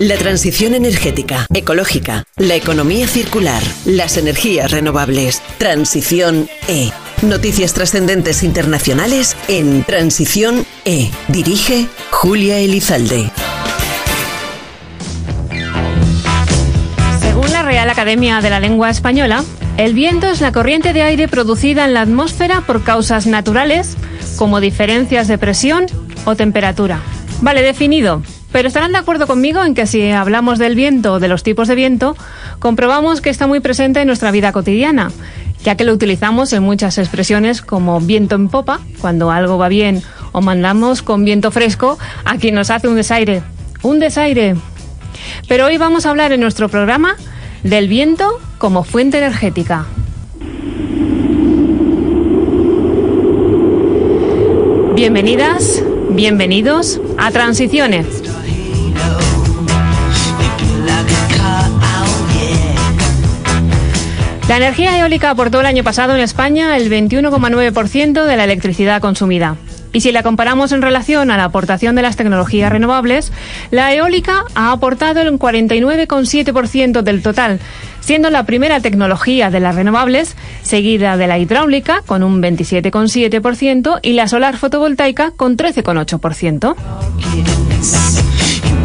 La transición energética, ecológica, la economía circular, las energías renovables. Transición E. Noticias trascendentes internacionales en Transición E. Dirige Julia Elizalde. Según la Real Academia de la Lengua Española, el viento es la corriente de aire producida en la atmósfera por causas naturales, como diferencias de presión o temperatura. Vale, definido. Pero estarán de acuerdo conmigo en que si hablamos del viento o de los tipos de viento, comprobamos que está muy presente en nuestra vida cotidiana, ya que lo utilizamos en muchas expresiones como viento en popa, cuando algo va bien, o mandamos con viento fresco a quien nos hace un desaire. Un desaire. Pero hoy vamos a hablar en nuestro programa del viento como fuente energética. Bienvenidas, bienvenidos a Transiciones. La energía eólica aportó el año pasado en España el 21,9% de la electricidad consumida. Y si la comparamos en relación a la aportación de las tecnologías renovables, la eólica ha aportado el 49,7% del total, siendo la primera tecnología de las renovables, seguida de la hidráulica con un 27,7% y la solar fotovoltaica con 13,8%.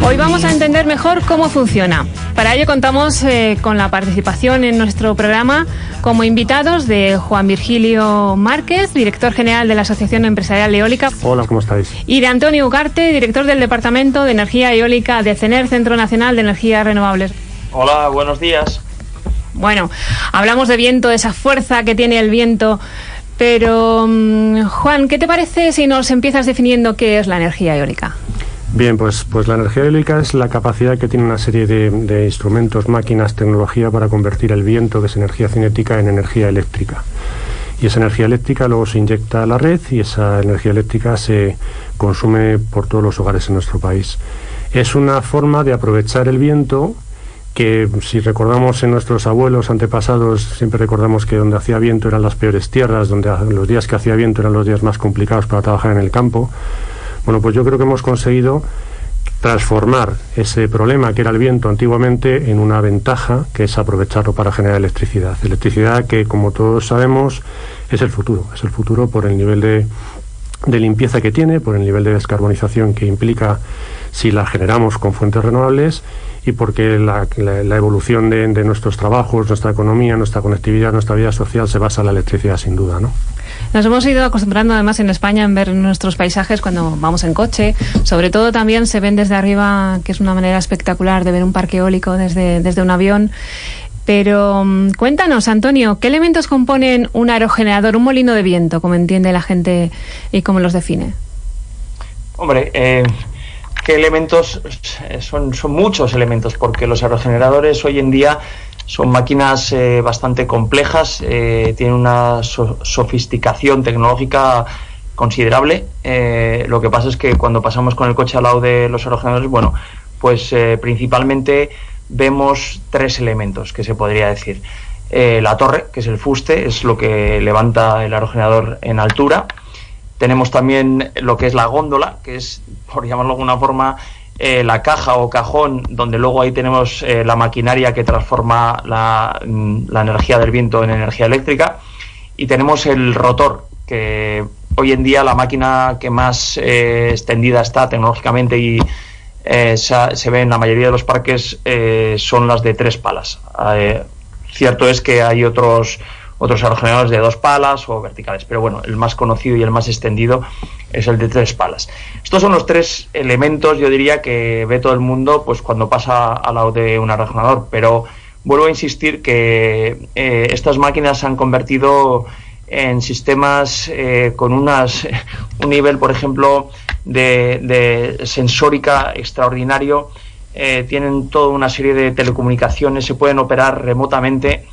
Hoy vamos a entender mejor cómo funciona. Para ello contamos eh, con la participación en nuestro programa como invitados de Juan Virgilio Márquez, director general de la Asociación Empresarial Eólica. Hola, ¿cómo estáis? Y de Antonio Ugarte, director del Departamento de Energía Eólica de CENER, Centro Nacional de Energías Renovables. Hola, buenos días. Bueno, hablamos de viento, de esa fuerza que tiene el viento. Pero, mm, Juan, ¿qué te parece si nos empiezas definiendo qué es la energía eólica? Bien, pues, pues la energía eólica es la capacidad que tiene una serie de, instrumentos, máquinas, tecnología para convertir el viento, que es energía cinética, en energía eléctrica. Y esa energía eléctrica luego se inyecta a la red y esa energía eléctrica se consume por todos los hogares en nuestro país. Es una forma de aprovechar el viento que si recordamos en nuestros abuelos antepasados, siempre recordamos que donde hacía viento eran las peores tierras, donde los días que hacía viento eran los días más complicados para trabajar en el campo. Bueno, pues yo creo que hemos conseguido transformar ese problema que era el viento antiguamente en una ventaja que es aprovecharlo para generar electricidad. Electricidad que, como todos sabemos, es el futuro. Es el futuro por el nivel de, limpieza que tiene, por el nivel de descarbonización que implica si la generamos con fuentes renovables y porque la, evolución de, de, nuestros trabajos, nuestra economía, nuestra conectividad, nuestra vida social se basa en la electricidad sin duda, ¿no? Nos hemos ido acostumbrando además en España en ver nuestros paisajes cuando vamos en coche. Sobre todo también se ven desde arriba, que es una manera espectacular de ver un parque eólico desde, desde un avión. Pero mm, cuéntanos, Antonio, ¿qué elementos componen un aerogenerador, un molino de viento, como entiende la gente y cómo los define? Hombre, eh, ¿qué elementos? Son, son muchos elementos, porque los aerogeneradores hoy en día son máquinas eh, bastante complejas, eh, tienen una sofisticación tecnológica considerable. Eh, lo que pasa es que cuando pasamos con el coche al lado de los aerogeneradores, bueno, pues principalmente vemos tres elementos que se podría decir. la torre, que es el fuste, es lo que levanta el aerogenerador en altura. Tenemos también lo que es la góndola, que es, por llamarlo de alguna forma, eh, la caja o cajón, donde luego ahí tenemos eh, la maquinaria que transforma mm, la, energía del viento en energía eléctrica, y tenemos el rotor, que hoy en día la máquina que más eh, extendida está tecnológicamente y se, ve en la mayoría de los parques son las de tres palas. cierto es que hay otros otros aerogeneradores de dos palas o verticales, pero bueno, el más conocido y el más extendido es el de tres palas. Estos son los tres elementos, yo diría, que ve todo el mundo pues cuando pasa al lado de un aerogenerador, pero vuelvo a insistir que eh, estas máquinas se han convertido en sistemas eh, con unas, un nivel, por ejemplo, de, sensórica extraordinario. Eh, tienen toda una serie de telecomunicaciones, se pueden operar remotamente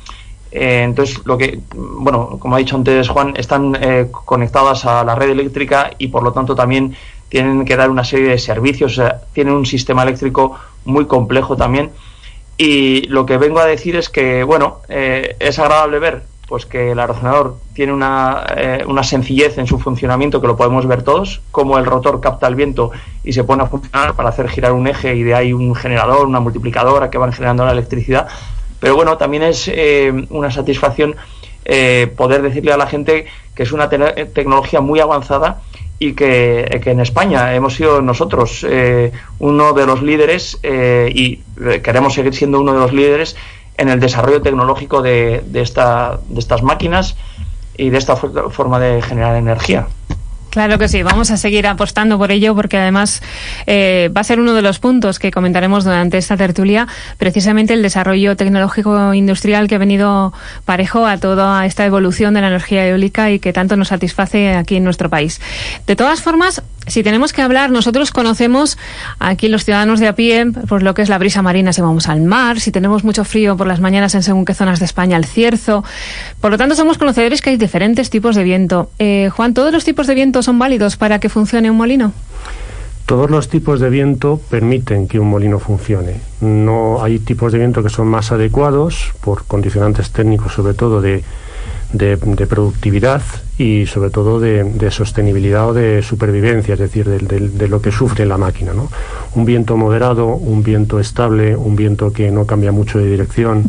eh, entonces, lo que, bueno, como ha dicho antes Juan, están eh, conectadas a la red eléctrica y por lo tanto también tienen que dar una serie de servicios, tienen un sistema eléctrico muy complejo también. Y lo que vengo a decir es que, bueno, eh, es agradable ver pues que el aerogenerador tiene una, eh, una, sencillez en su funcionamiento que lo podemos ver todos, como el rotor capta el viento y se pone a funcionar para hacer girar un eje y de ahí un generador, una multiplicadora que van generando la electricidad. Pero bueno, también es eh, una satisfacción eh, poder decirle a la gente que es una tecnología muy avanzada y que, en España hemos sido nosotros uno de los líderes y queremos seguir siendo uno de los líderes en el desarrollo tecnológico de estas máquinas y de esta forma de generar energía. Claro que sí, vamos a seguir apostando por ello porque además eh, va a ser uno de los puntos que comentaremos durante esta tertulia, precisamente el desarrollo tecnológico industrial que ha venido parejo a toda esta evolución de la energía eólica y que tanto nos satisface aquí en nuestro país. De todas formas, si tenemos que hablar, nosotros conocemos aquí los ciudadanos de a pie, por lo que es la brisa marina si vamos al mar, si tenemos mucho frío por las mañanas en según qué zonas de España, el cierzo. Por lo tanto, somos conocedores que hay diferentes tipos de viento. Eh, Juan, ¿todos los tipos de viento son válidos para que funcione un molino? Todos los tipos de viento permiten que un molino funcione. No hay tipos de viento que son más adecuados por condicionantes técnicos, sobre todo de, productividad y sobre todo de, sostenibilidad o de supervivencia, es decir, de, lo que sufre la máquina. Un viento moderado, un viento estable, un viento que no cambia mucho de dirección,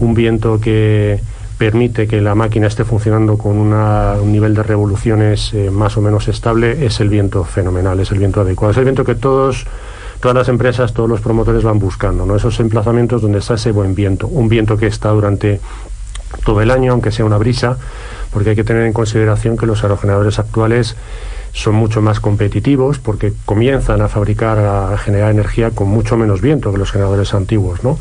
un viento que, permite que la máquina esté funcionando con un nivel de revoluciones eh, más o menos estable, es el viento fenomenal, es el viento adecuado. Es el viento que todos, todas las empresas, todos los promotores van buscando, ¿no? esos emplazamientos donde está ese buen viento, un viento que está durante todo el año, aunque sea una brisa, porque hay que tener en consideración que los aerogeneradores actuales son mucho más competitivos porque comienzan a fabricar, a generar energía con mucho menos viento que los generadores antiguos, ¿no?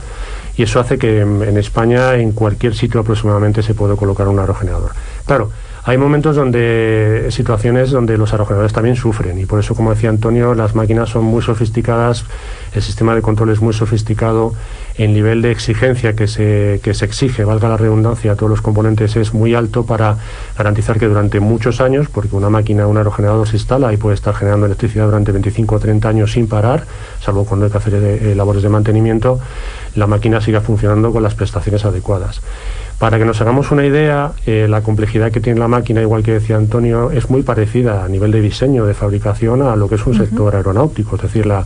y eso hace que en España en cualquier sitio aproximadamente se puede colocar un aerogenerador. Claro, hay momentos donde, situaciones donde los aerogeneradores también sufren y por eso, como decía Antonio, las máquinas son muy sofisticadas, el sistema de control es muy sofisticado, el nivel de exigencia que se, que se exige, valga la redundancia, a todos los componentes es muy alto para garantizar que durante muchos años, porque una máquina, un aerogenerador se instala y puede estar generando electricidad durante 25 o 30 años sin parar, salvo cuando hay que hacer eh, labores de mantenimiento, la máquina siga funcionando con las prestaciones adecuadas. Para que nos hagamos una idea, eh, la complejidad que tiene la máquina, igual que decía Antonio, es muy parecida a nivel de diseño, de fabricación, a lo que es un sector aeronáutico. Es decir, la,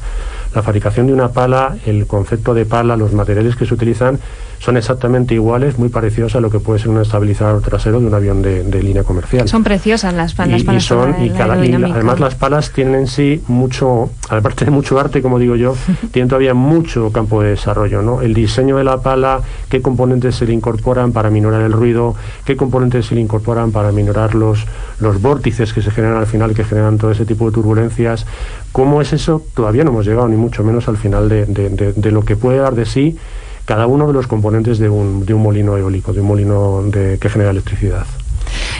la fabricación de una pala, el concepto de pala, los materiales que se utilizan son exactamente iguales, muy parecidos a lo que puede ser un estabilizador trasero de un avión de, línea comercial. Son preciosas las palas. Y, son, y, además las palas tienen en sí mucho, aparte de mucho arte, como digo yo, tienen todavía mucho campo de desarrollo. ¿no? El diseño de la pala, qué componentes se le incorporan para minorar el ruido, qué componentes se le incorporan para minorar los, los vórtices que se generan al final, que generan todo ese tipo de turbulencias. ¿Cómo es eso? Todavía no hemos llegado, ni mucho menos al final de, de lo que puede dar de sí cada uno de los componentes de un, de un molino eólico, de un molino que genera electricidad.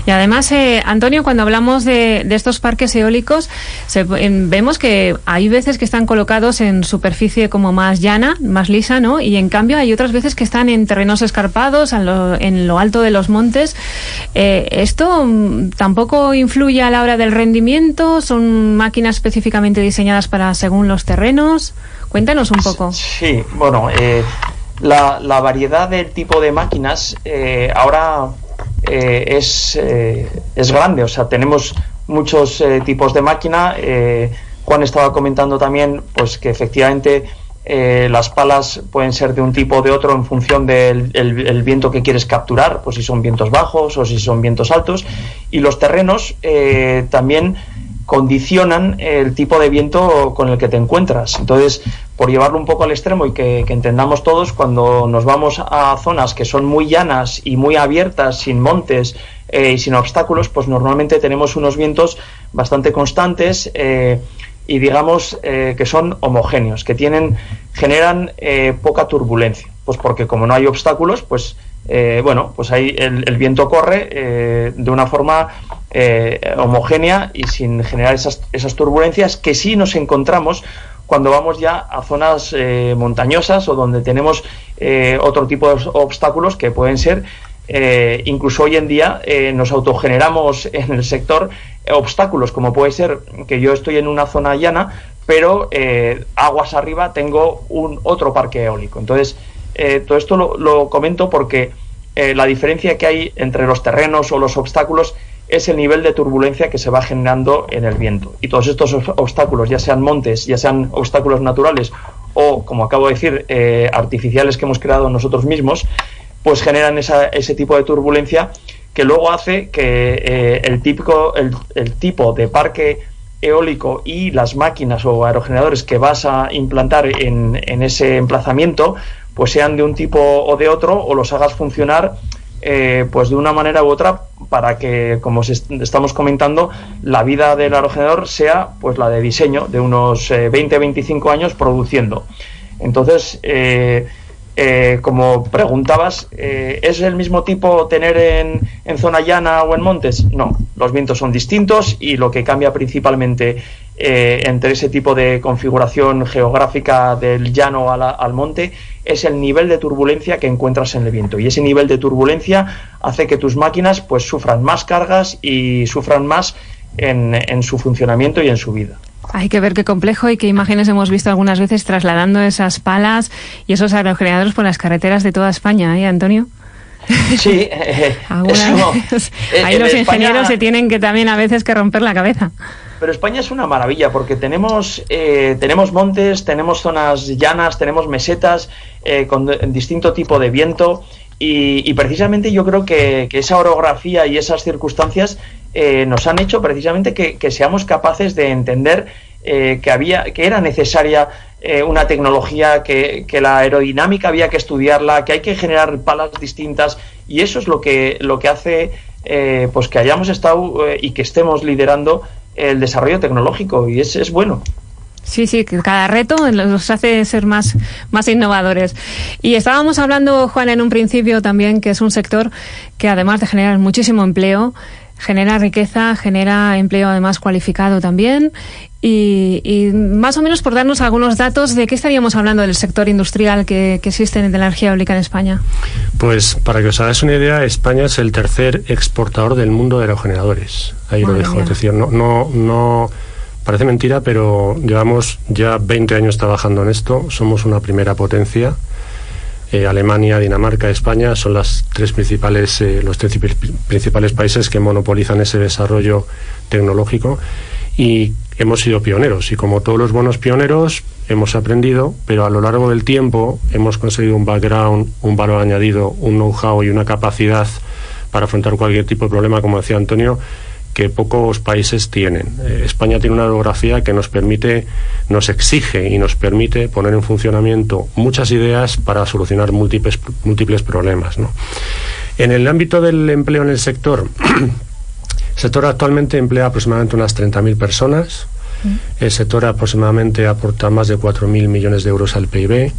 Y además, eh, Antonio, cuando hablamos de, estos parques eólicos, vemos que hay veces que están colocados en superficie como más llana, más lisa, ¿no? Y en cambio hay otras veces que están en terrenos escarpados, en lo, alto de los montes. Eh, ¿Esto mm, tampoco influye a la hora del rendimiento? ¿Son máquinas específicamente diseñadas para según los terrenos? Cuéntanos un poco. Sí, bueno, eh, la, la, variedad del tipo de máquinas eh, ahora eh, es, eh, es, grande, o sea, tenemos muchos tipos de máquina. Juan estaba comentando también pues que efectivamente las palas pueden ser de un tipo o de otro en función del el, viento que quieres capturar, pues si son vientos bajos o si son vientos altos. Y los terrenos también condicionan el tipo de viento con el que te encuentras. Entonces, por llevarlo un poco al extremo y que, entendamos todos, cuando nos vamos a zonas que son muy llanas y muy abiertas, sin montes eh, y sin obstáculos, pues normalmente tenemos unos vientos bastante constantes eh, y digamos eh, que son homogéneos, que tienen, generan poca turbulencia. Pues porque como no hay obstáculos, pues bueno, pues ahí el, viento corre de una forma homogénea y sin generar esas, esas turbulencias que sí nos encontramos cuando vamos ya a zonas eh, montañosas o donde tenemos eh, otro tipo de obstáculos que pueden ser, eh, incluso hoy en día nos autogeneramos en el sector obstáculos, como puede ser que yo estoy en una zona llana, pero aguas arriba tengo un otro parque eólico. Entonces, todo esto lo, comento porque eh, la diferencia que hay entre los terrenos o los obstáculos es el nivel de turbulencia que se va generando en el viento. Y todos estos obstáculos, ya sean montes, ya sean obstáculos naturales o, como acabo de decir, eh, artificiales que hemos creado nosotros mismos, pues generan ese tipo de turbulencia que luego hace que eh, el, típico, el, tipo de parque eólico y las máquinas o aerogeneradores que vas a implantar en, en ese emplazamiento, pues sean de un tipo o de otro o los hagas funcionar eh, pues de una manera u otra para que, como estamos comentando, la vida del aerogenerador sea pues la de diseño de unos 20-25 eh, años produciendo. Entonces, eh, como preguntabas, ¿es el mismo tipo tener en, en, zona llana o en montes? No, los vientos son distintos y lo que cambia principalmente entre ese tipo de configuración geográfica del llano al monte es el nivel de turbulencia que encuentras en el viento. Y ese nivel de turbulencia hace que tus máquinas pues sufran más cargas y sufran más en, su funcionamiento y en su vida. Hay que ver qué complejo y qué imágenes hemos visto algunas veces trasladando esas palas y esos aerogeneradores por las carreteras de toda España, ¿eh, Antonio? Sí, eh, ahí los ingenieros se tienen que también a veces que romper la cabeza. Pero España es una maravilla porque tenemos, eh, tenemos montes, tenemos zonas llanas, tenemos mesetas eh, con distinto tipo de viento y, precisamente yo creo que, esa orografía y esas circunstancias eh, nos han hecho precisamente que, seamos capaces de entender que, había, que era necesaria una tecnología, que, la aerodinámica había que estudiarla, que hay que generar palas distintas y eso es lo que, lo que hace pues que hayamos estado y que estemos liderando el desarrollo tecnológico y es, es bueno. Sí, sí, que cada reto nos hace ser más, más innovadores. Y estábamos hablando, Juan, en un principio también, que es un sector que además de generar muchísimo empleo, genera riqueza, genera empleo además cualificado también. Y, más o menos por darnos algunos datos de qué estaríamos hablando del sector industrial que, existe en la energía eólica en España. Pues para que os hagáis una idea, España es el tercer exportador del mundo de aerogeneradores. Ahí lo dejo. Es decir, no, no, no parece mentira, pero llevamos ya 20 años trabajando en esto. Somos una primera potencia. Eh, Alemania, Dinamarca, España son las tres principales, eh, los tres principales países que monopolizan ese desarrollo tecnológico y hemos sido pioneros y como todos los buenos pioneros hemos aprendido, pero a lo largo del tiempo hemos conseguido un background, un valor añadido, un know-how y una capacidad para afrontar cualquier tipo de problema, como decía Antonio, que pocos países tienen. Eh, España tiene una orografía que nos permite, nos exige y nos permite poner en funcionamiento muchas ideas para solucionar múltiples, múltiples problemas. En el ámbito del empleo en el sector, el sector actualmente emplea aproximadamente unas 30.000 personas. El sector aproximadamente aporta más de 4.000 millones de euros al PIB.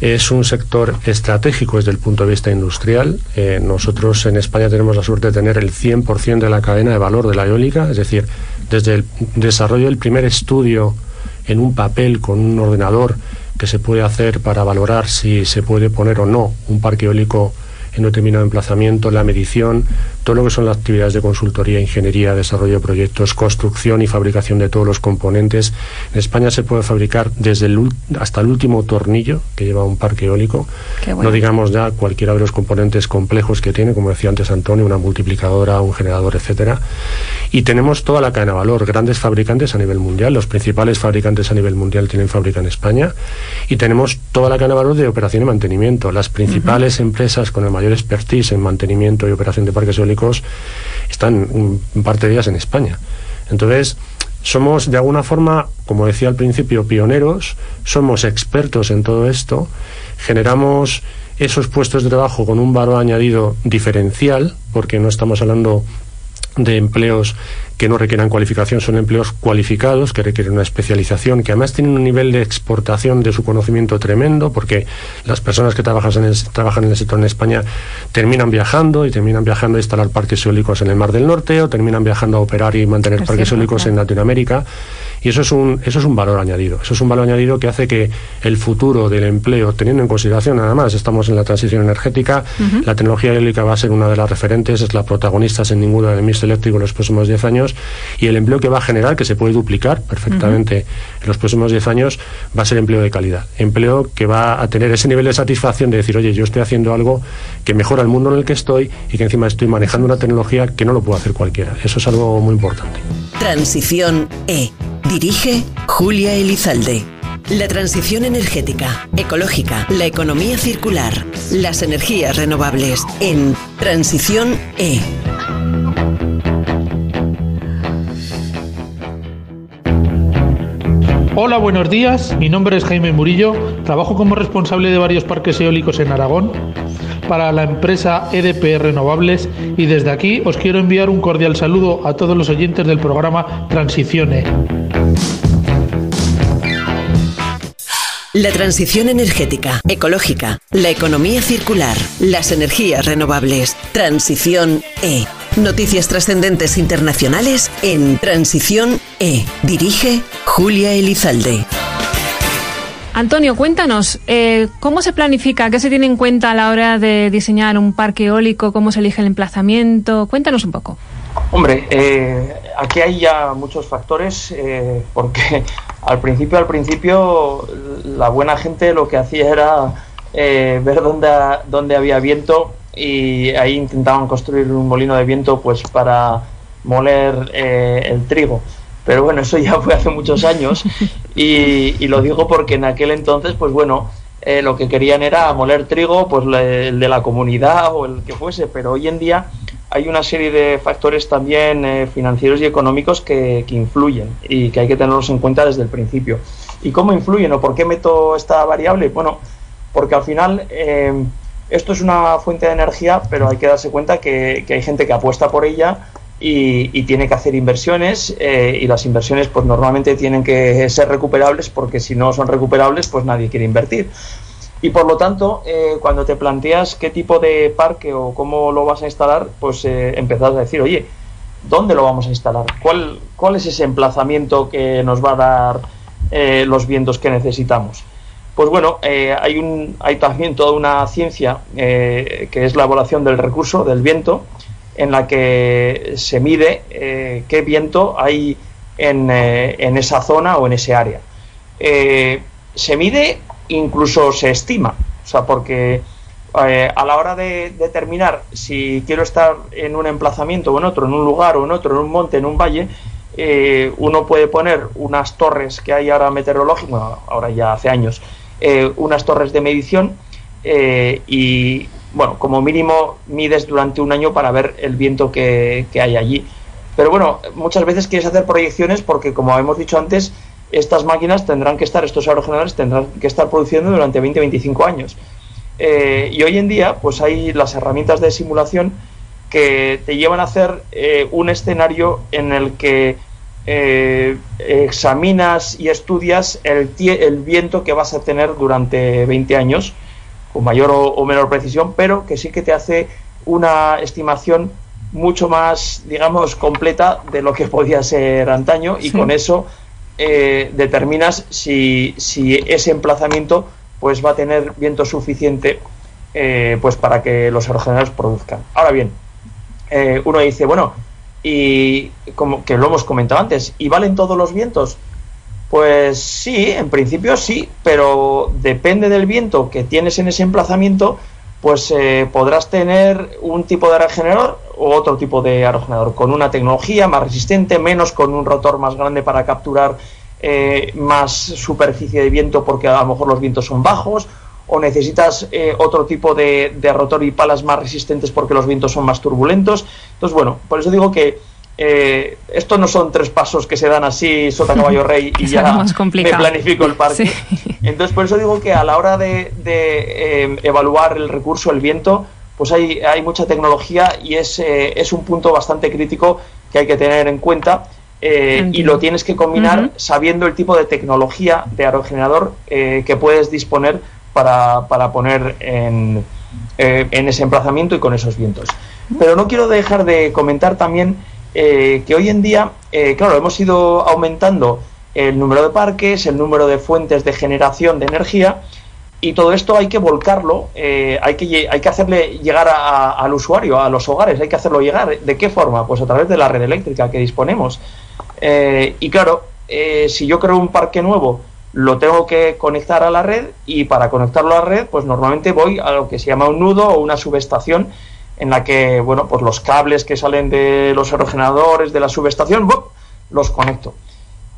Es un sector estratégico desde el punto de vista industrial. Eh, nosotros en España tenemos la suerte de tener el 100% de la cadena de valor de la eólica, es decir, desde el desarrollo del primer estudio en un papel con un ordenador que se puede hacer para valorar si se puede poner o no un parque eólico en un determinado emplazamiento, la medición, todo lo que son las actividades de consultoría, ingeniería, desarrollo de proyectos, construcción y fabricación de todos los componentes. En España se puede fabricar desde el, hasta el último tornillo que lleva un parque eólico, no digamos ya cualquiera de los componentes complejos que tiene, como decía antes Antonio, una multiplicadora, un generador, etcétera. Y tenemos toda la cadena de valor, grandes fabricantes a nivel mundial, los principales fabricantes a nivel mundial tienen fábrica en España, y tenemos toda la cadena de valor de operación y mantenimiento. Las principales empresas con el mayor expertise en mantenimiento y operación de parques eólicos están en parte de ellas en España. Entonces, somos de alguna forma, como decía al principio, pioneros, somos expertos en todo esto, generamos esos puestos de trabajo con un valor añadido diferencial, porque no estamos hablando de empleos que no requieran cualificación, son empleos cualificados que requieren una especialización, que además tienen un nivel de exportación de su conocimiento tremendo, porque las personas que trabajan en el, trabajan en el sector en España terminan viajando y terminan viajando a instalar parques eólicos en el Mar del Norte o terminan viajando a operar y mantener parques eólicos en Latinoamérica. Y eso es un, eso es un valor añadido. Eso es un valor añadido que hace que el futuro del empleo, teniendo en consideración, además, estamos en la transición energética, la tecnología eólica va a ser una de las referentes, es la protagonista sin ninguna del mix eléctrico en los próximos 10 años, y el empleo que va a generar, que se puede duplicar perfectamente en los próximos 10 años, va a ser empleo de calidad. Empleo que va a tener ese nivel de satisfacción de decir, oye, yo estoy haciendo algo que mejora el mundo en el que estoy y que encima estoy manejando una tecnología que no lo puede hacer cualquiera. Eso es algo muy importante. Transición E. Dirige Julia Elizalde. La transición energética, ecológica, la economía circular, las energías renovables en Transición E. Hola, buenos días. Mi nombre es Jaime Murillo. Trabajo como responsable de varios parques eólicos en Aragón para la empresa EDP Renovables y desde aquí os quiero enviar un cordial saludo a todos los oyentes del programa Transicione. La transición energética, ecológica, la economía circular, las energías renovables. Transición E. Noticias trascendentes internacionales en Transición E. Dirige Julia Elizalde. Antonio, cuéntanos, eh, ¿cómo se planifica? ¿Qué se tiene en cuenta a la hora de diseñar un parque eólico? ¿Cómo se elige el emplazamiento? Cuéntanos un poco. Hombre, eh, aquí hay ya muchos factores, eh, porque al principio, al principio, la buena gente lo que hacía era ver dónde, dónde había viento y ahí intentaban construir un molino de viento pues para moler el trigo. Pero bueno, eso ya fue hace muchos años y, lo digo porque en aquel entonces, pues bueno, eh, lo que querían era moler trigo, pues el de la comunidad o el que fuese, pero hoy en día hay una serie de factores también eh, financieros y económicos que, influyen y que hay que tenerlos en cuenta desde el principio. ¿Y cómo influyen o por qué meto esta variable? Bueno, porque al final eh, esto es una fuente de energía, pero hay que darse cuenta que hay gente que apuesta por ella y, tiene que hacer inversiones eh, y las inversiones pues normalmente tienen que ser recuperables porque si no son recuperables pues nadie quiere invertir. Y por lo tanto, eh, cuando te planteas qué tipo de parque o cómo lo vas a instalar, pues eh, empezás a decir, oye, ¿dónde lo vamos a instalar? ¿Cuál, cuál es ese emplazamiento que nos va a dar los vientos que necesitamos? Pues bueno, hay, un, hay también toda una ciencia que es la evaluación del recurso, del viento, en la que se mide eh, qué viento hay en, eh, en, esa zona o en ese área. Eh, se mide, incluso se estima, o sea, porque a la hora de determinar si quiero estar en un emplazamiento o en otro, en un lugar o en otro, en un monte, en un valle, uno puede poner unas torres que hay ahora meteorológicas, ahora ya hace años, unas torres de medición y bueno, como mínimo mides durante un año para ver el viento que, hay allí. Pero bueno, muchas veces quieres hacer proyecciones porque, como hemos dicho antes, estas máquinas tendrán que estar, estos aerogeneradores tendrán que estar produciendo durante 20-25 años. Eh, y hoy en día, pues hay las herramientas de simulación que te llevan a hacer eh, un escenario en el que eh, examinas y estudias el, el viento que vas a tener durante 20 años con mayor o, menor precisión, pero que sí que te hace una estimación mucho más, digamos, completa de lo que podía ser antaño y con eso eh, determinas si, si, ese emplazamiento pues va a tener viento suficiente eh, pues para que los aerogeneradores produzcan. Ahora bien, eh, uno dice, bueno, y como que lo hemos comentado antes, ¿y valen todos los vientos? Pues sí, en principio sí, pero depende del viento que tienes en ese emplazamiento, pues eh, podrás tener un tipo de aerogenerador o otro tipo de aerogenerador, con una tecnología más resistente, menos con un rotor más grande para capturar eh, más superficie de viento porque a lo mejor los vientos son bajos, o necesitas eh, otro tipo de, de rotor y palas más resistentes porque los vientos son más turbulentos. Entonces, bueno, por eso digo que eh, esto no son tres pasos que se dan así, sota caballo rey y ya me planifico el parque. Entonces, por eso digo que a la hora de, eh, evaluar el recurso, el viento, pues hay, hay mucha tecnología y es, eh, es un punto bastante crítico que hay que tener en cuenta. y lo tienes que combinar sabiendo el tipo de tecnología de aerogenerador que puedes disponer para, para poner en, en ese emplazamiento y con esos vientos. Pero no quiero dejar de comentar también eh, que hoy en día, eh, claro, hemos ido aumentando el número de parques, el número de fuentes de generación de energía y todo esto hay que volcarlo, eh, hay, que, hay que hacerle llegar al usuario, a los hogares, hay que hacerlo llegar. ¿De qué forma? Pues a través de la red eléctrica que disponemos. Eh, y claro, eh, si yo creo un parque nuevo, lo tengo que conectar a la red y para conectarlo a la red, pues normalmente voy a lo que se llama un nudo o una subestación en la que, bueno, pues los cables que salen de los aerogeneradores de la subestación, los conecto.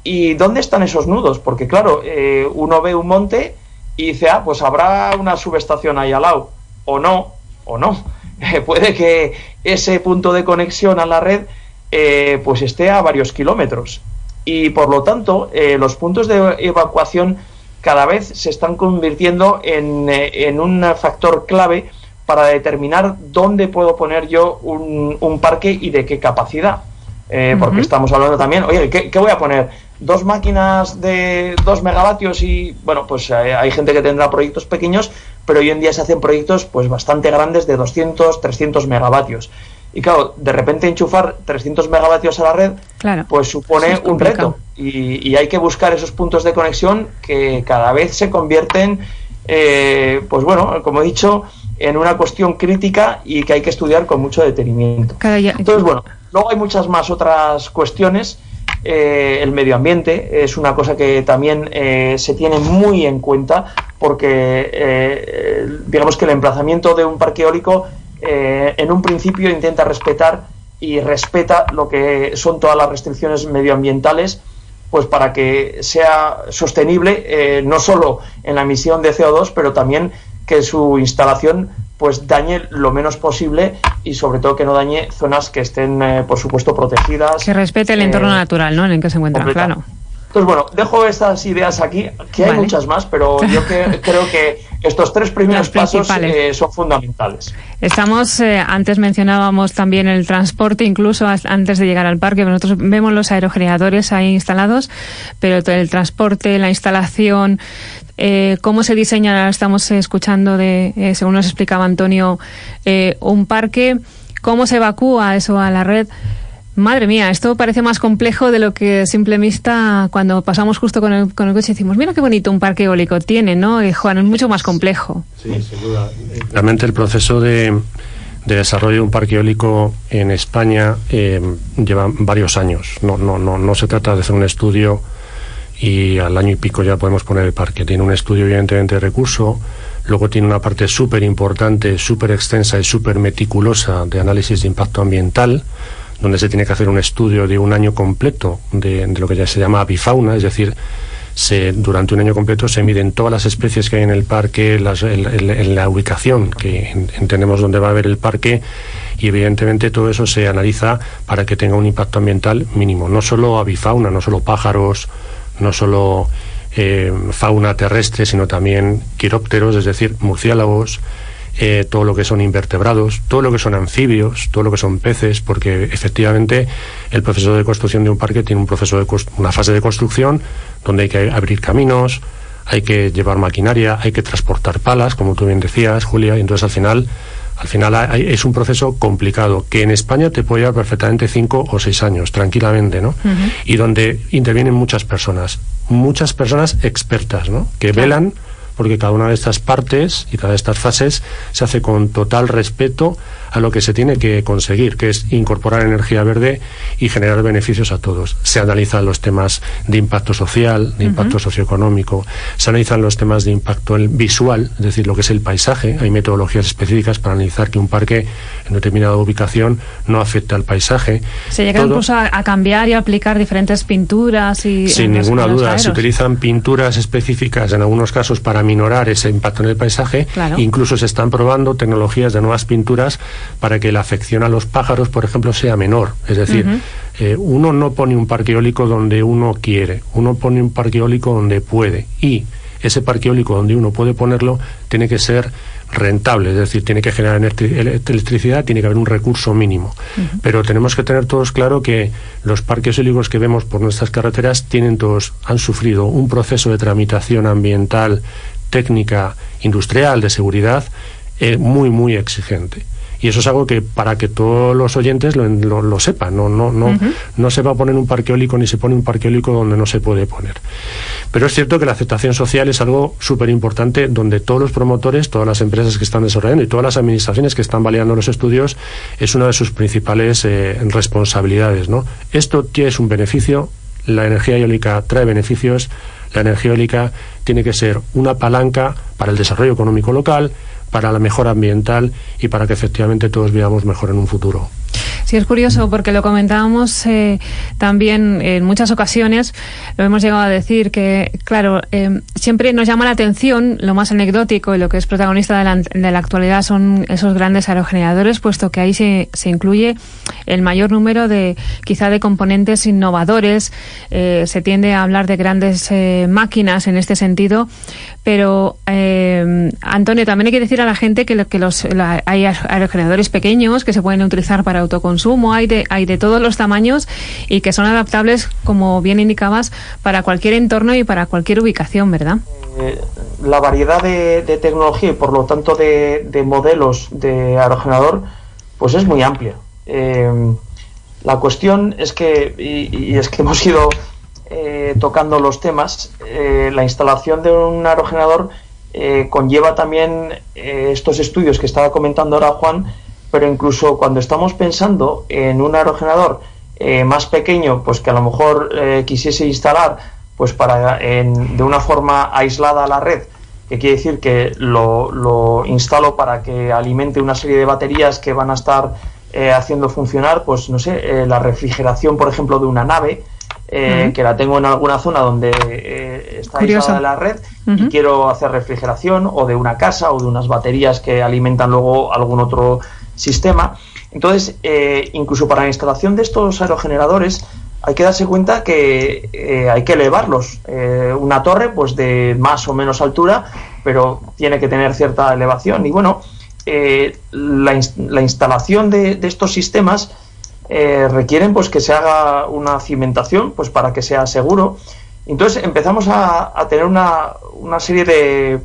¿Y dónde están esos nudos? Porque claro, eh, uno ve un monte y dice, ah, pues habrá una subestación ahí al lado. O no, o no. puede que ese punto de conexión a la red eh, pues esté a varios kilómetros. Y por lo tanto, eh, los puntos de evacuación cada vez se están convirtiendo en, en un factor clave para determinar dónde puedo poner yo un, un parque y de qué capacidad. Eh, porque estamos hablando también, oye, ¿qué, voy a poner? ¿Dos máquinas de 2 megavatios? Y bueno, pues eh, hay gente que tendrá proyectos pequeños, pero hoy en día se hacen proyectos pues bastante grandes de 200, 300 megavatios. Y claro, de repente enchufar 300 megavatios a la red, pues supone un reto. Y, y, hay que buscar esos puntos de conexión que cada vez se convierten, eh, pues bueno, como he dicho, en una cuestión crítica y que hay que estudiar con mucho detenimiento. Entonces, bueno, luego hay muchas más otras cuestiones. Eh, el medio ambiente es una cosa que también eh, se tiene muy en cuenta porque eh, digamos que el emplazamiento de un parque eólico en un principio intenta respetar y respeta lo que son todas las restricciones medioambientales pues para que sea sostenible no solo en la emisión de CO2 pero también que su instalación pues dañe lo menos posible y sobre todo que no dañe zonas que estén, eh, por supuesto, protegidas. Que respete el entorno eh, natural, ¿no? En el que se encuentran, claro. Entonces, bueno, dejo estas ideas aquí, que hay muchas más, pero yo creo que estos tres primeros pasos eh, son fundamentales. Estamos, antes mencionábamos también el transporte, incluso antes de llegar al parque, nosotros vemos los aerogeneradores ahí instalados, pero el transporte, la instalación, eh, cómo se diseña, estamos escuchando de, eh, según nos explicaba Antonio, eh, un parque, cómo se evacúa eso a la red. Madre mía, esto parece más complejo de lo que simple vista cuando pasamos justo con el, con el coche y decimos, mira qué bonito un parque eólico tiene, ¿no? Y Juan, es mucho más complejo. Sí, sin duda. Realmente el proceso de, de desarrollo de un parque eólico en España lleva varios años. No, no, no, no se trata de hacer un estudio y al año y pico ya podemos poner el parque. Tiene un estudio evidentemente de recurso, luego tiene una parte súper importante, súper extensa y súper meticulosa de análisis de impacto ambiental, donde se tiene que hacer un estudio de un año completo de, lo que ya se llama avifauna, es decir, se, durante un año completo se miden todas las especies que hay en el parque, en, la ubicación que entendemos dónde va a haber el parque y evidentemente todo eso se analiza para que tenga un impacto ambiental mínimo, no solo avifauna, no solo pájaros, no solo eh, fauna terrestre, sino también quirópteros, es decir, murciélagos, eh, todo lo que son invertebrados, todo lo que son anfibios, todo lo que son peces, porque efectivamente el proceso de construcción de un parque tiene un proceso de una fase de construcción donde hay que abrir caminos, hay que llevar maquinaria, hay que transportar palas, como tú bien decías, Julia, y entonces al final al final es un proceso complicado que en España te puede llevar perfectamente cinco o seis años, tranquilamente, ¿no? Y donde intervienen muchas personas, muchas personas expertas, ¿no? Que velan porque cada una de estas partes y cada de estas fases se hace con total respeto a lo que se tiene que conseguir, que es incorporar energía verde y generar beneficios a todos. Se analizan los temas de impacto social, de impacto socioeconómico, se analizan los temas de impacto visual, es decir, lo que es el paisaje. Hay metodologías específicas para analizar que un parque en determinada ubicación no afecta al paisaje. Se llega incluso a, cambiar y aplicar diferentes pinturas y sin ninguna duda se utilizan pinturas específicas en algunos casos para minorar ese impacto en el paisaje. Incluso se están probando tecnologías de nuevas pinturas para que la afección a los pájaros, por ejemplo, sea menor. Es decir, eh, uno no pone un parque eólico donde uno quiere, uno pone un parque eólico donde puede. Y ese parque eólico donde uno puede ponerlo tiene que ser rentable, es decir, tiene que generar electricidad, tiene que haber un recurso mínimo. Pero tenemos que tener todos claro que los parques eólicos que vemos por nuestras carreteras tienen todos, han sufrido un proceso de tramitación ambiental, técnica, industrial, de seguridad, eh, muy, muy exigente Y eso es algo que para que todos los oyentes lo, lo, sepan, no, no, no, no se va a poner un parque eólico ni se pone un parque eólico donde no se puede poner. Pero es cierto que la aceptación social es algo súper importante donde todos los promotores, todas las empresas que están desarrollando y todas las administraciones que están validando los estudios es una de sus principales eh, responsabilidades. ¿no? Esto es un beneficio, la energía eólica trae beneficios, la energía eólica tiene que ser una palanca para el desarrollo económico local, para la mejora ambiental y para que efectivamente todos vivamos mejor en un futuro. Sí, es curioso porque lo comentábamos eh, también en muchas ocasiones, lo hemos llegado a decir que, claro, eh, siempre nos llama la atención lo más anecdótico y lo que es protagonista de la, de la actualidad son esos grandes aerogeneradores, puesto que ahí se, se, incluye el mayor número de, quizá, de componentes innovadores. Eh, se tiende a hablar de grandes máquinas en este sentido, pero, Antonio, también hay que decir a la gente que, que los, hay aerogeneradores pequeños que se pueden utilizar para autoconsumo, hay de, hay de todos los tamaños y que son adaptables, como bien indicabas, para cualquier entorno y para cualquier ubicación, ¿verdad? Eh, la variedad de, tecnología y por lo tanto de, modelos de aerogenerador pues es muy amplia. Eh, la cuestión es que, y, es que hemos ido eh, tocando los temas, la instalación de un aerogenerador conlleva también estos estudios que estaba comentando ahora Juan, pero incluso cuando estamos pensando en un aerogenerador eh, más pequeño, pues que a lo mejor eh, quisiese instalar pues para de una forma aislada a la red, que quiere decir que lo, instalo para que alimente una serie de baterías que van a estar eh, haciendo funcionar, pues no sé, la refrigeración, por ejemplo, de una nave, que la tengo en alguna zona donde está aislada de la red y quiero hacer refrigeración, o de una casa, o de unas baterías que alimentan luego algún otro sistema. Entonces, eh, incluso para la instalación de estos aerogeneradores hay que darse cuenta que eh, hay que elevarlos. Eh, una torre, pues de más o menos altura, pero tiene que tener cierta elevación. Y bueno, la, instalación de, estos sistemas requieren pues que se haga una cimentación, pues para que sea seguro. Entonces empezamos a, a tener una, una serie de,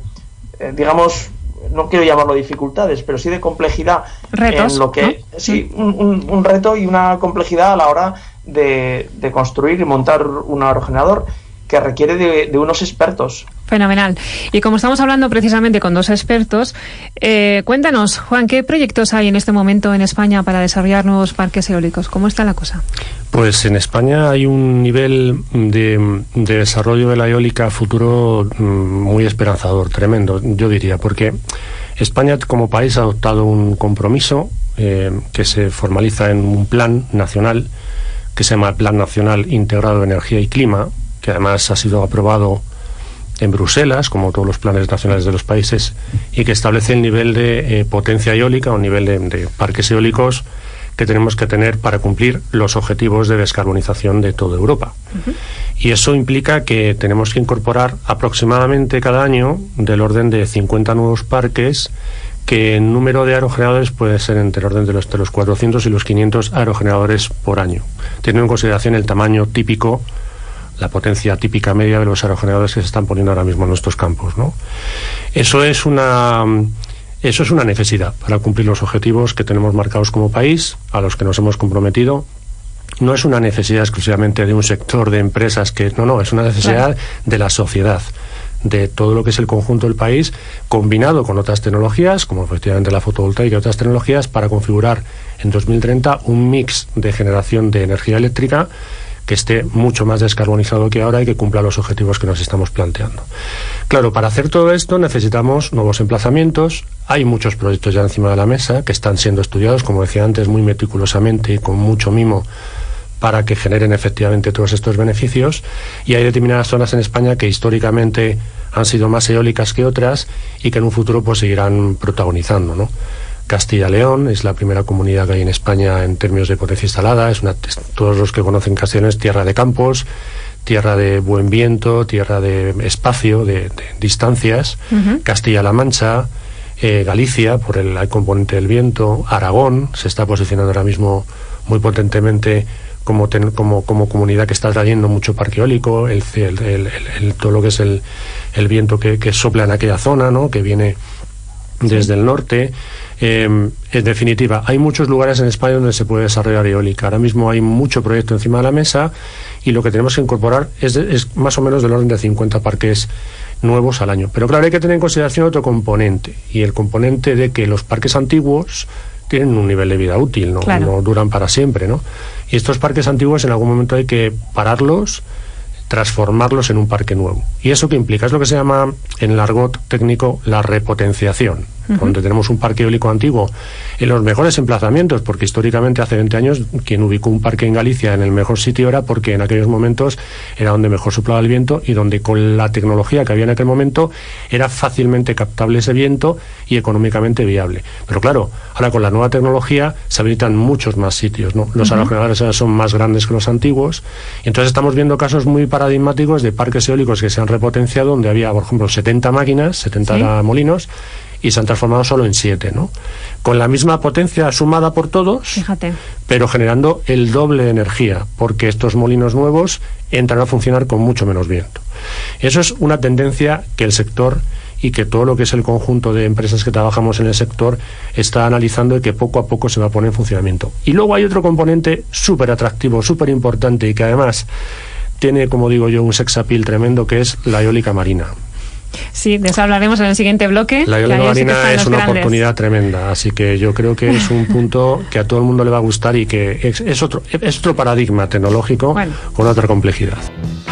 digamos, no quiero llamarlo dificultades, pero sí de complejidad en lo que sí un, un, reto y una complejidad a la hora de, de construir y montar un aerogenerador que requiere de, unos expertos. Fenomenal. Y como estamos hablando precisamente con dos expertos, eh, cuéntanos, Juan, ¿qué proyectos hay en este momento en España para desarrollar nuevos parques eólicos? ¿Cómo está la cosa? Pues en España hay un nivel de, desarrollo de la eólica futuro mm, muy esperanzador, tremendo, yo diría, porque España como país ha adoptado un compromiso eh, que se formaliza en un plan nacional que se llama Plan Nacional Integrado de Energía y Clima, que además ha sido aprobado en Bruselas, como todos los planes nacionales de los países, y que establece el nivel de eh, potencia eólica o nivel de, parques eólicos que tenemos que tener para cumplir los objetivos de descarbonización de toda Europa. Y eso implica que tenemos que incorporar aproximadamente cada año del orden de 50 nuevos parques que el número de aerogeneradores puede ser entre el orden de los, de los 400 y los 500 aerogeneradores por año, teniendo en consideración el tamaño típico la potencia típica media de los aerogeneradores que se están poniendo ahora mismo en nuestros campos. ¿no? Eso es una eso es una necesidad para cumplir los objetivos que tenemos marcados como país, a los que nos hemos comprometido. No es una necesidad exclusivamente de un sector de empresas que no, no, es una necesidad de la sociedad de todo lo que es el conjunto del país, combinado con otras tecnologías, como efectivamente la fotovoltaica y otras tecnologías, para configurar en 2030 un mix de generación de energía eléctrica que esté mucho más descarbonizado que ahora y que cumpla los objetivos que nos estamos planteando. Claro, para hacer todo esto necesitamos nuevos emplazamientos. Hay muchos proyectos ya encima de la mesa que están siendo estudiados, como decía antes, muy meticulosamente y con mucho mimo para que generen efectivamente todos estos beneficios. Y hay determinadas zonas en España que históricamente han sido más eólicas que otras y que en un futuro pues seguirán protagonizando, ¿no? Castilla-León, es la primera comunidad que hay en España en términos de potencia instalada, es una, todos los que conocen Castilla es tierra de campos, tierra de buen viento, tierra de espacio, de, distancias, Castilla-La Mancha, eh, Galicia, por el, componente del viento, Aragón, se está posicionando ahora mismo muy potentemente como, como, como comunidad que está trayendo mucho parque eólico, el, todo lo que es el, viento que, que, sopla en aquella zona, ¿no? que viene desde el norte. Em, en definitiva, hay muchos lugares en España donde se puede desarrollar eólica. Ahora mismo hay mucho proyecto encima de la mesa y lo que tenemos que incorporar es, es más o menos del orden de 50 parques nuevos al año. Pero claro, hay que tener en consideración otro componente y el componente de que los parques antiguos tienen un nivel de vida útil, ¿no? no duran para siempre, ¿no? Y estos parques antiguos en algún momento hay que pararlos transformarlos en un parque nuevo. ¿Y eso qué implica? Es lo que se llama en el argot técnico la repotenciación donde tenemos un parque eólico antiguo en los mejores emplazamientos, porque históricamente hace 20 años quien ubicó un parque en Galicia en el mejor sitio era porque en aquellos momentos era donde mejor soplaba el viento y donde con la tecnología que había en aquel momento era fácilmente captable ese viento y económicamente viable. Pero claro, ahora con la nueva tecnología se habilitan muchos más sitios, ¿no? Los uh son más grandes que los antiguos y entonces estamos viendo casos muy paradigmáticos de parques eólicos que se han repotenciado donde había, por ejemplo, 70 máquinas, 70 molinos y se han transformado solo en siete, ¿no? Con la misma potencia sumada por todos, Fíjate. pero generando el doble de energía, porque estos molinos nuevos entran a funcionar con mucho menos viento. Eso es una tendencia que el sector y que todo lo que es el conjunto de empresas que trabajamos en el sector está analizando y que poco a poco se va a poner en funcionamiento. Y luego hay otro componente súper atractivo, súper importante y que además tiene, como digo yo, un sex appeal tremendo que es la eólica marina. Sí, de eso hablaremos en el siguiente bloque. La marina es una oportunidad tremenda, así que yo creo que es un punto que a todo el mundo le va a gustar y que es, otro, es otro paradigma tecnológico con otra complejidad.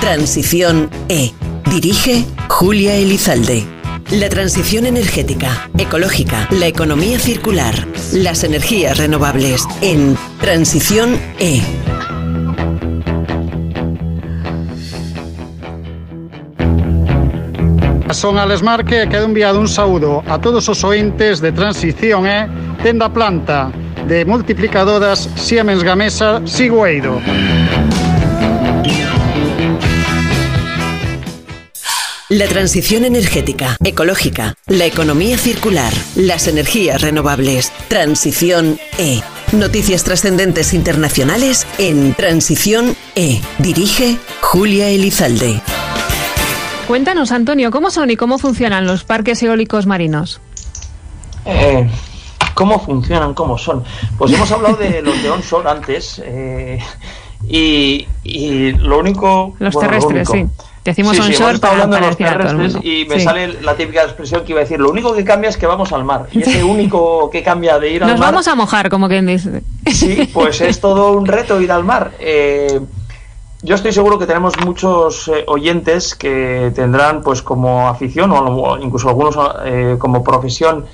Transición E. Dirige Julia Elizalde. La transición energética, ecológica, la economía circular, las energías renovables en Transición E Son Alex Marque e quedo enviado un saúdo a todos os ointes de Transición E tenda planta de multiplicadoras Siemens Gamesa Sigüeiro. La transición energética, ecológica, la economía circular, las energías renovables. Transición E. Noticias trascendentes internacionales en Transición E. Dirige Julia Elizalde. Cuéntanos, Antonio, ¿cómo son y cómo funcionan los parques eólicos marinos? Eh, ¿Cómo funcionan? ¿Cómo son? Pues hemos hablado de los de onshore antes eh, y, lo único... Los terrestres, sí. Decimos onshore para, hablando de los terrestres y me sale la típica expresión que iba a decir, lo único que cambia es que vamos al mar. Y ese único que cambia de ir al mar... Nos vamos a mojar, como quien dice. Sí, pues es todo un reto ir al mar. Eh, yo estoy seguro que tenemos muchos eh, oyentes que tendrán pues como afición o incluso algunos eh, como profesión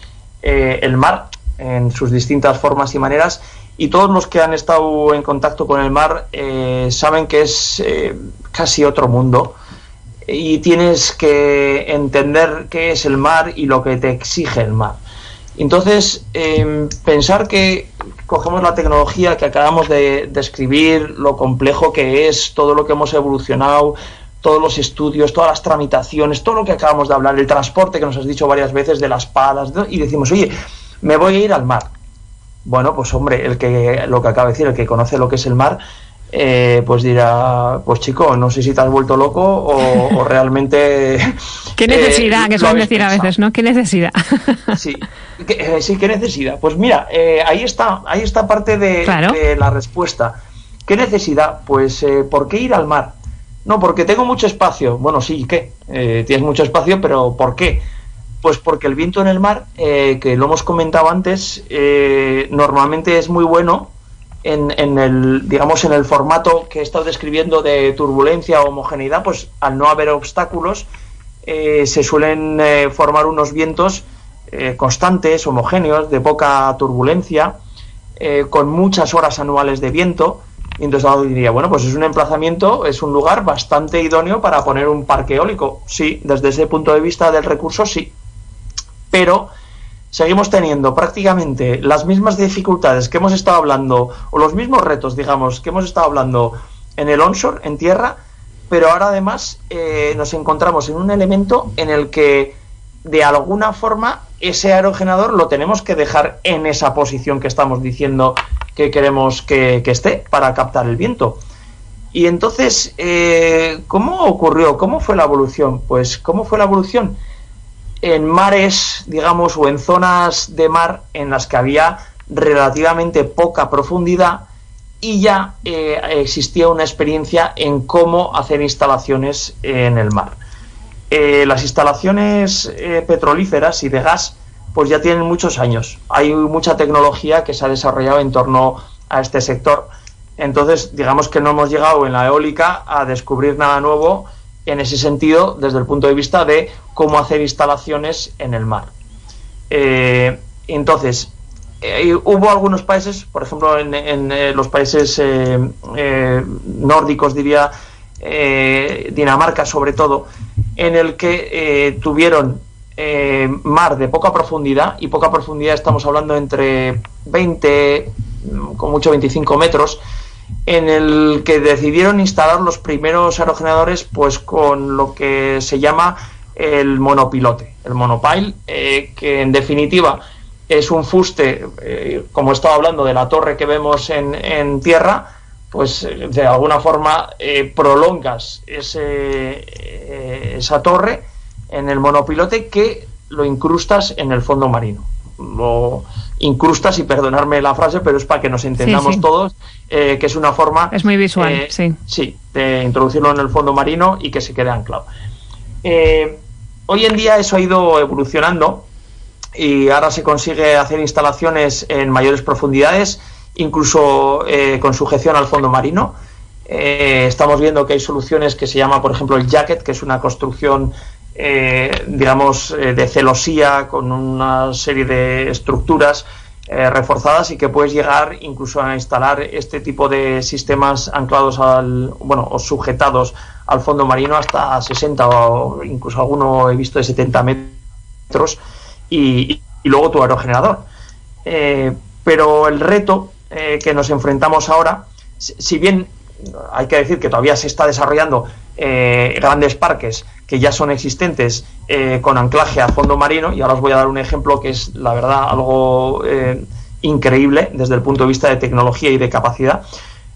eh, el mar en sus distintas formas y maneras y todos los que han estado en contacto con el mar saben que es casi otro mundo y tienes que entender qué es el mar y lo que te exige el mar. Entonces, em, pensar que cogemos la tecnología que acabamos de describir, lo complejo que es, todo lo que hemos evolucionado, todos los estudios, todas las tramitaciones, todo lo que acabamos de hablar, el transporte que nos has dicho varias veces de las palas, y decimos, oye, me voy a ir al mar. Bueno, pues hombre, el que lo que acaba de decir, el que conoce lo que es el mar, eh, pues dirá, pues chico, no sé si te has vuelto loco o, realmente... ¿Qué necesidad? Eh, que suelen decir a veces, ¿no? ¿Qué necesidad? sí, eh, sí, ¿qué necesidad? Pues mira, ahí está, ahí está parte de, la respuesta. ¿Qué necesidad? Pues, ¿por qué ir al mar? No, porque tengo mucho espacio. Bueno, sí, ¿qué? tienes mucho espacio, pero ¿por qué? Pues porque el viento en el mar, que lo hemos comentado antes, normalmente es muy bueno en, el, digamos, en el formato que he estado describiendo de turbulencia homogeneidad, pues al no haber obstáculos, eh, se suelen eh, formar unos vientos eh, constantes, homogéneos, de poca turbulencia, con muchas horas anuales de viento. Y entonces diría, bueno, pues es un emplazamiento, es un lugar bastante idóneo para poner un parque eólico. Sí, desde ese punto de vista del recurso, sí. Pero seguimos teniendo prácticamente las mismas dificultades que hemos estado hablando, o los mismos retos, digamos, que hemos estado hablando en el onshore, en tierra, pero ahora además eh, nos encontramos en un elemento en el que de alguna forma ese aerogenerador lo tenemos que dejar en esa posición que estamos diciendo que queremos que, esté para captar el viento. Y entonces, eh, ¿cómo ocurrió? ¿Cómo fue la evolución? Pues, ¿cómo fue la evolución? En mares, digamos, o en zonas de mar en las que había relativamente poca profundidad y ya eh, existía una experiencia en cómo hacer instalaciones en el mar. Eh, las instalaciones eh, petrolíferas y de gas pues ya tienen muchos años. Hay mucha tecnología que se ha desarrollado en torno a este sector. Entonces, digamos que no hemos llegado en la eólica a descubrir nada nuevo en ese sentido desde el punto de vista de cómo hacer instalaciones en el mar. Eh, entonces, eh, hubo algunos países, por ejemplo, en, eh, los países nórdicos, diría Dinamarca sobre todo, en el que tuvieron mar de poca profundidad, y poca profundidad estamos hablando entre 20, con mucho 25 metros, en el que decidieron instalar los primeros aerogeneradores pues con lo que se llama el monopilote, el monopile, eh, que en definitiva es un fuste, eh, como estaba hablando de la torre que vemos en, tierra, pues eh, de alguna forma prolongas ese, esa torre en el monopilote que lo incrustas en el fondo marino. Incrustas, y perdonarme la frase, pero es para que nos entendamos todos, eh, que es una forma... Es muy visual, eh, sí. Sí, de introducirlo en el fondo marino y que se quede anclado. Eh, hoy en día eso ha ido evolucionando y ahora se consigue hacer instalaciones en mayores profundidades, incluso con sujeción al fondo marino. estamos viendo que hay soluciones que se llama, por ejemplo, el jacket, que es una construcción eh, digamos, eh, de celosía con una serie de estructuras eh, reforzadas y que puedes llegar incluso a instalar este tipo de sistemas anclados al, bueno, o sujetados al fondo marino hasta 60 o incluso alguno he visto de 70 metros y, luego tu aerogenerador. pero el reto que nos enfrentamos ahora, si bien hay que decir que todavía se está desarrollando grandes parques que ya son existentes eh, con anclaje a fondo marino, y ahora os voy a dar un ejemplo que es, la verdad, algo eh, increíble desde el punto de vista de tecnología y de capacidad.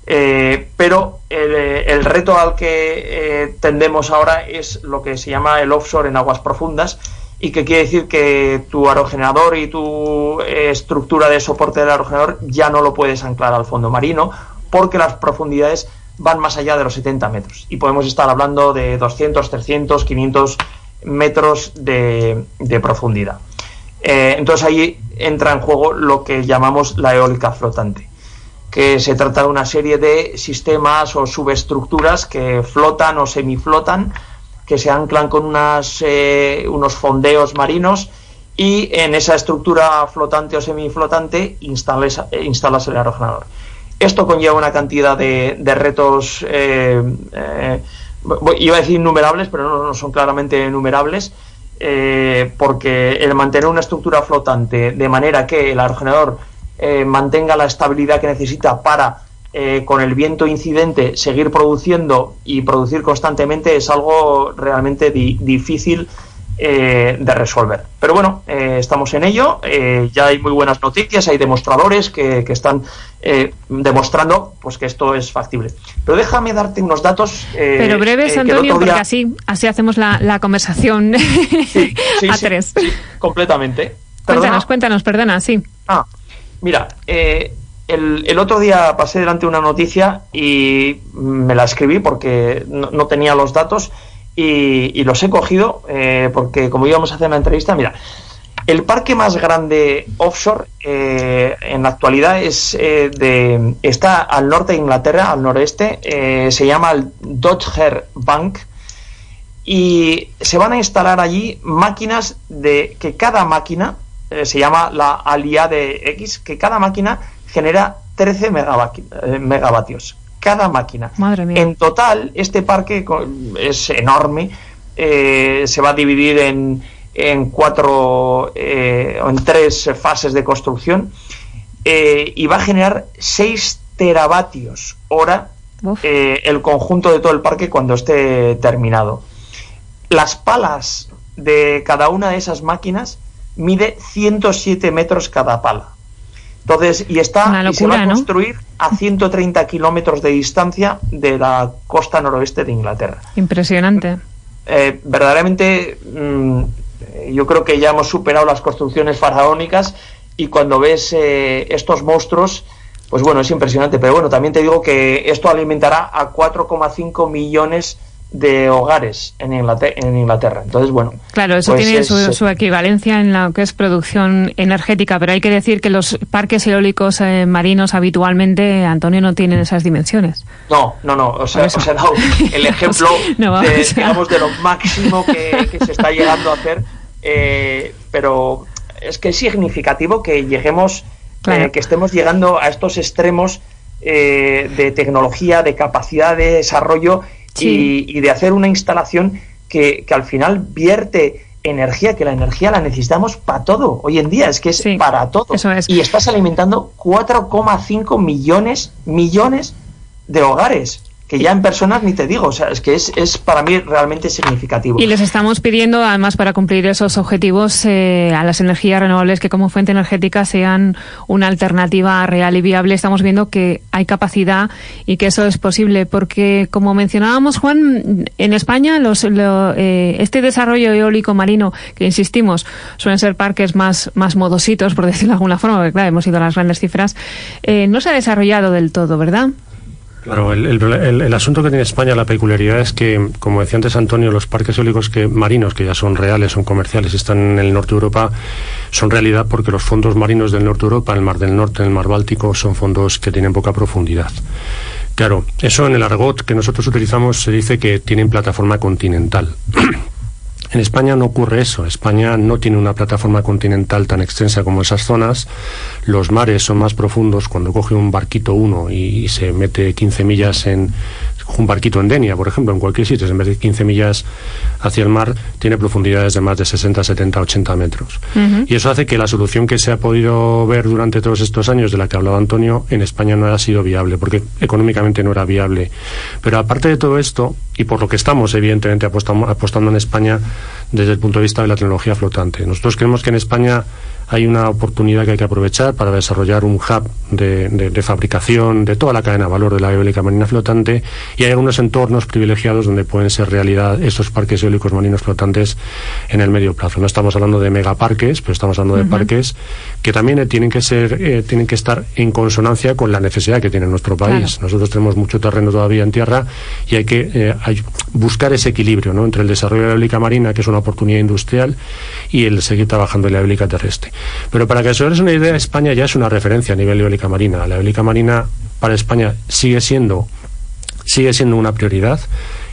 Eh, pero el, reto al que tendemos ahora es lo que se llama el offshore en aguas profundas. Y que quiere decir que tu aerogenerador y tu estructura de soporte del aerogenerador ya no lo puedes anclar al fondo marino porque las profundidades van más allá de los 70 metros y podemos estar hablando de 200, 300, 500 metros de, profundidad. Eh, entonces ahí entra en juego lo que llamamos la eólica flotante, que se trata de una serie de sistemas o subestructuras que flotan o semiflotan, que se anclan con unas, eh, unos fondeos marinos y en esa estructura flotante o semiflotante instalas, instalas el aerogenerador. Esto conlleva una cantidad de, retos, eh, eh, iba a decir innumerables, pero no, son claramente numerables, eh, porque el mantener una estructura flotante de manera que el aerogenerador mantenga la estabilidad que necesita para, con el viento incidente, seguir produciendo y producir constantemente es algo realmente difícil eh, de resolver. Pero bueno, eh, estamos en ello, eh, ya hay muy buenas noticias, hay demostradores que, están demostrando pues que esto es factible. Pero déjame darte unos datos. Pero breves, Antonio, porque así, así hacemos la, conversación a tres. completamente. Cuéntanos, cuéntanos, perdona, sí. Ah, mira, el, el, otro día pasé delante una noticia y me la escribí porque no tenía los datos y, los he cogido eh, porque como íbamos a hacer una entrevista, mira, el parque más grande offshore eh, en la actualidad es eh, de está al norte de Inglaterra, al noreste, se llama el Dodger Bank y se van a instalar allí máquinas de que cada máquina se llama la Alia de X, que cada máquina genera 13 megavatios cada máquina. En total, este parque es enorme, eh, se va a dividir en, en cuatro eh, en tres fases de construcción eh, y va a generar 6 teravatios hora el conjunto de todo el parque cuando esté terminado. Las palas de cada una de esas máquinas mide 107 metros cada pala. Entonces, y está y se va a construir a 130 kilómetros de distancia de la costa noroeste de Inglaterra. Impresionante. Eh, verdaderamente mm, yo creo que ya hemos superado las construcciones faraónicas y cuando ves eh, estos monstruos, pues bueno, es impresionante. Pero bueno, también te digo que esto alimentará a 4,5 millones de hogares en Inglaterra. Entonces, bueno. Claro, eso pues tiene su, equivalencia en lo que es producción energética, pero hay que decir que los parques eólicos eh, marinos habitualmente, Antonio, no tienen esas dimensiones. No, no, no. O sea, os he dado el ejemplo de, digamos, de lo máximo que, se está llegando a hacer, eh, pero es que es significativo que lleguemos, eh, que estemos llegando a estos extremos de tecnología, de capacidad de desarrollo y, de hacer una instalación que, al final vierte energía, que la energía la necesitamos para todo. Hoy en día es que es para todo. Y estás alimentando 4,5 millones, millones de hogares que ya en personas ni te digo, o sea, es que es, es para mí realmente significativo. Y les estamos pidiendo, además, para cumplir esos objetivos, eh, a las energías renovables que como fuente energética sean una alternativa real y viable. Estamos viendo que hay capacidad y que eso es posible, porque como mencionábamos, Juan, en España los, eh, este desarrollo eólico marino, que insistimos, suelen ser parques más, más modositos, por decirlo de alguna forma, porque claro, hemos ido a las grandes cifras, eh, no se ha desarrollado del todo, ¿verdad? Claro, el, asunto que tiene España, la peculiaridad es que, como decía antes Antonio, los parques eólicos que, marinos, que ya son reales, son comerciales, están en el norte de Europa, son realidad porque los fondos marinos del norte de Europa, el Mar del Norte, el Mar Báltico, son fondos que tienen poca profundidad. Claro, eso en el argot que nosotros utilizamos se dice que tienen plataforma continental. En España no ocurre eso. España no tiene una plataforma continental tan extensa como esas zonas. Los mares son más profundos cuando coge un barquito uno y, se mete 15 millas en, un barquito en Denia, por ejemplo, en cualquier sitio, en vez de 15 millas hacia el mar, tiene profundidades de más de 60, 70, 80 metros. Y eso hace que la solución que se ha podido ver durante todos estos años de la que hablaba Antonio, en España no haya sido viable, porque económicamente no era viable. Pero aparte de todo esto, y por lo que estamos, evidentemente, apostando en España desde el punto de vista de la tecnología flotante. Nosotros creemos que en España hay una oportunidad que hay que aprovechar para desarrollar un hub de, fabricación de toda la cadena de valor de la eólica marina flotante y hay algunos entornos privilegiados donde pueden ser realidad estos parques eólicos marinos flotantes en el medio plazo. No estamos hablando de megaparques, pero estamos hablando de parques que también tienen que ser, eh, tienen que estar en consonancia con la necesidad que tiene nuestro país. Nosotros tenemos mucho terreno todavía en tierra y hay que eh, buscar ese equilibrio entre el desarrollo de la eólica marina, que es una oportunidad industrial, y el seguir trabajando en la eólica terrestre. Pero para que os hagáis una idea, España ya es una referencia a nivel eólica marina. La eólica marina para España sigue siendo, sigue siendo una prioridad.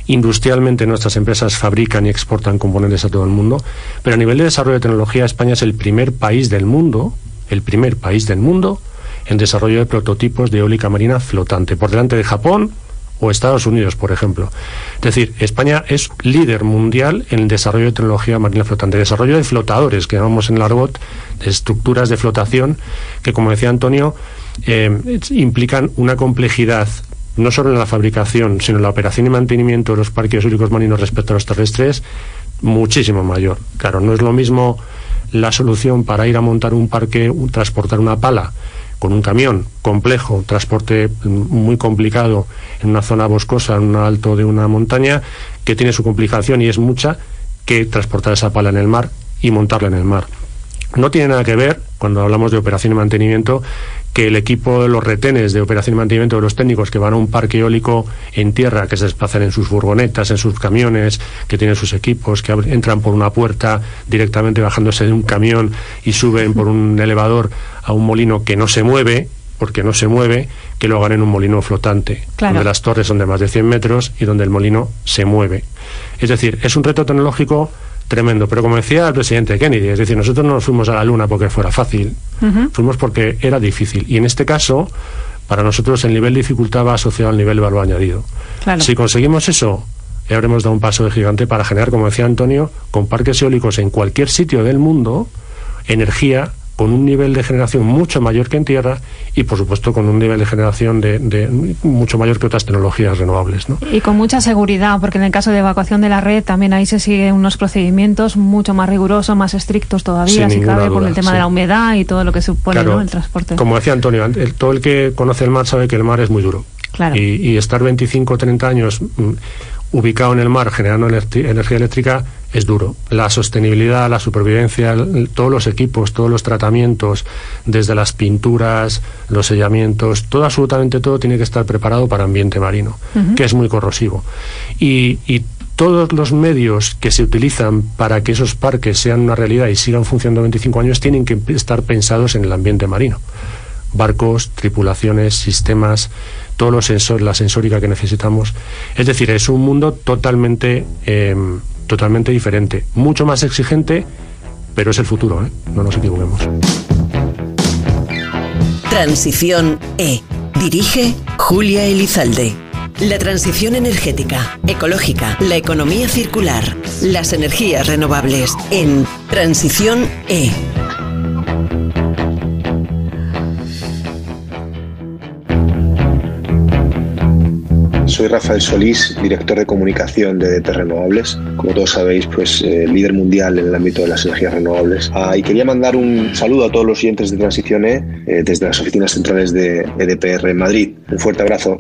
Industrialmente nuestras empresas fabrican y exportan componentes a todo el mundo, pero a nivel de desarrollo de tecnología España es el primer país del mundo, el primer país del mundo en desarrollo de prototipos de eólica marina flotante, por delante de Japón, o Estados Unidos, por ejemplo. Es decir, España es líder mundial en el desarrollo de tecnología marina flotante, desarrollo de flotadores, que llamamos en el argot, de estructuras de flotación, que como decía Antonio, eh, implican una complejidad no solo en la fabricación, sino en la operación y mantenimiento de los parques eólicos marinos respecto a los terrestres, muchísimo mayor. Claro, no es lo mismo la solución para ir a montar un parque, transportar una pala, con un camión complejo, transporte muy complicado en una zona boscosa, en un alto de una montaña, que tiene su complicación y es mucha, que transportar esa pala en el mar y montarla en el mar. No tiene nada que ver, cuando hablamos de operación y mantenimiento, que el equipo de los retenes de operación y mantenimiento de los técnicos que van a un parque eólico en tierra, que se desplazan en sus furgonetas, en sus camiones, que tienen sus equipos, que entran por una puerta directamente bajándose de un camión y suben por un elevador a un molino que no se mueve, porque no se mueve, que lo hagan en un molino flotante, donde las torres son de más de 100 metros y donde el molino se mueve. Es decir, es un reto tecnológico tremendo. Pero como decía el presidente Kennedy, es decir, nosotros no nos fuimos a la Luna porque fuera fácil, fuimos porque era difícil. Y en este caso, para nosotros el nivel de dificultad va asociado al nivel de valor añadido. Si conseguimos eso, ya habremos dado un paso de gigante para generar, como decía Antonio, con parques eólicos en cualquier sitio del mundo, energía con un nivel de generación mucho mayor que en tierra y, por supuesto, con un nivel de generación de, mucho mayor que otras tecnologías renovables. ¿no? Y con mucha seguridad, porque en el caso de evacuación de la red también ahí se siguen unos procedimientos mucho más rigurosos, más estrictos todavía, si cabe, por el tema de la humedad y todo lo que supone el transporte. Como decía Antonio, todo el que conoce el mar sabe que el mar es muy duro. Y, y estar 25 o 30 años mm, ubicado en el mar generando energía eléctrica es duro. La sostenibilidad, la supervivencia, todos los equipos, todos los tratamientos, desde las pinturas, los sellamientos, todo, absolutamente todo tiene que estar preparado para ambiente marino, que es muy corrosivo. Y, y todos los medios que se utilizan para que esos parques sean una realidad y sigan funcionando 25 años tienen que estar pensados en el ambiente marino. Barcos, tripulaciones, sistemas, todos los sensores, la sensórica que necesitamos. Es decir, es un mundo totalmente em, totalmente diferente, mucho más exigente, pero es el futuro, ¿eh? no nos equivoquemos. Transición E. Dirige Julia Elizalde. La transición energética, ecológica, la economía circular, las energías renovables en Transición E Soy Rafael Solís, director de comunicación de EDP Renovables. Como todos sabéis, pues eh, líder mundial en el ámbito de las energías renovables. Ah, y quería mandar un saludo a todos los oyentes de Transición E eh, desde las oficinas centrales de EDPR en Madrid. Un fuerte abrazo.